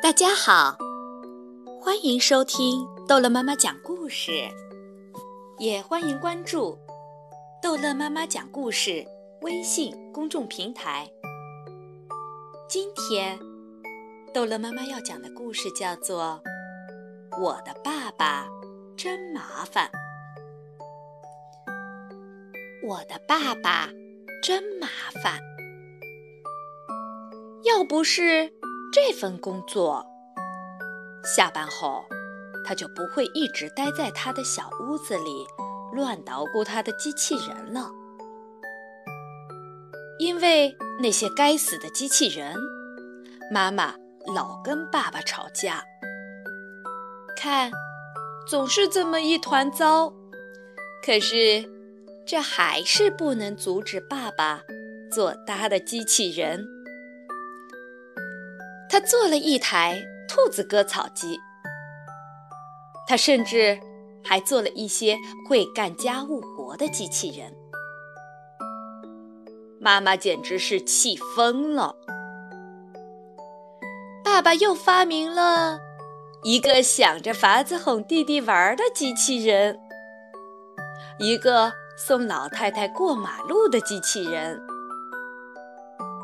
大家好，欢迎收听逗乐妈妈讲故事，也欢迎关注逗乐妈妈讲故事微信公众平台。今天逗乐妈妈要讲的故事叫做《我的爸爸真麻烦》。我的爸爸真麻烦，要不是。这份工作，下班后他就不会一直待在他的小屋子里乱捣鼓他的机器人了。因为那些该死的机器人，妈妈老跟爸爸吵架，看总是这么一团糟。可是这还是不能阻止爸爸做他的机器人。他做了一台兔子割草机，他甚至还做了一些会干家务活的机器人。妈妈简直是气疯了。爸爸又发明了一个想着法子哄弟弟玩的机器人，一个送老太太过马路的机器人，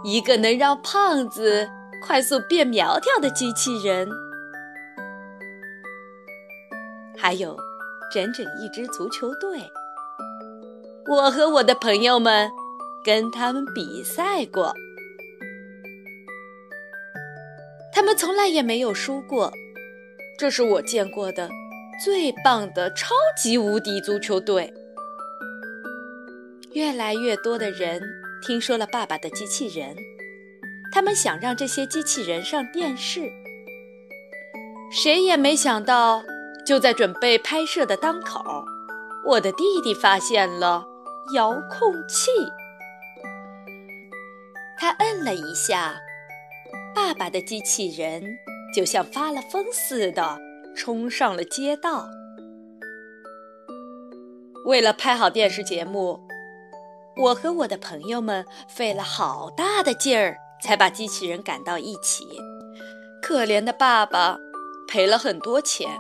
一个能让胖子。快速变苗条的机器人，还有整整一支足球队。我和我的朋友们跟他们比赛过，他们从来也没有输过。这是我见过的最棒的超级无敌足球队。越来越多的人听说了爸爸的机器人。他们想让这些机器人上电视，谁也没想到，就在准备拍摄的当口，我的弟弟发现了遥控器。他摁了一下，爸爸的机器人就像发了疯似的冲上了街道。为了拍好电视节目，我和我的朋友们费了好大的劲儿。才把机器人赶到一起。可怜的爸爸赔了很多钱。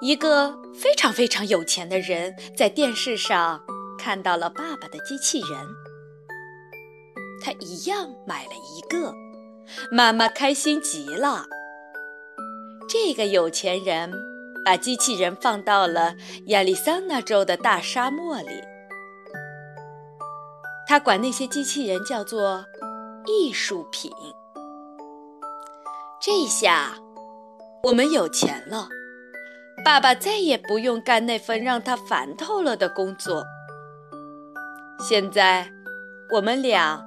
一个非常非常有钱的人在电视上看到了爸爸的机器人，他一样买了一个。妈妈开心极了。这个有钱人把机器人放到了亚利桑那州的大沙漠里，他管那些机器人叫做。艺术品。这下我们有钱了，爸爸再也不用干那份让他烦透了的工作。现在我们俩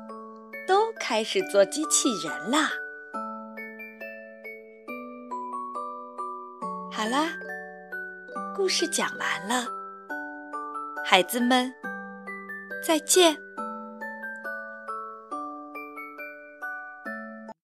都开始做机器人啦。好啦，故事讲完了，孩子们再见。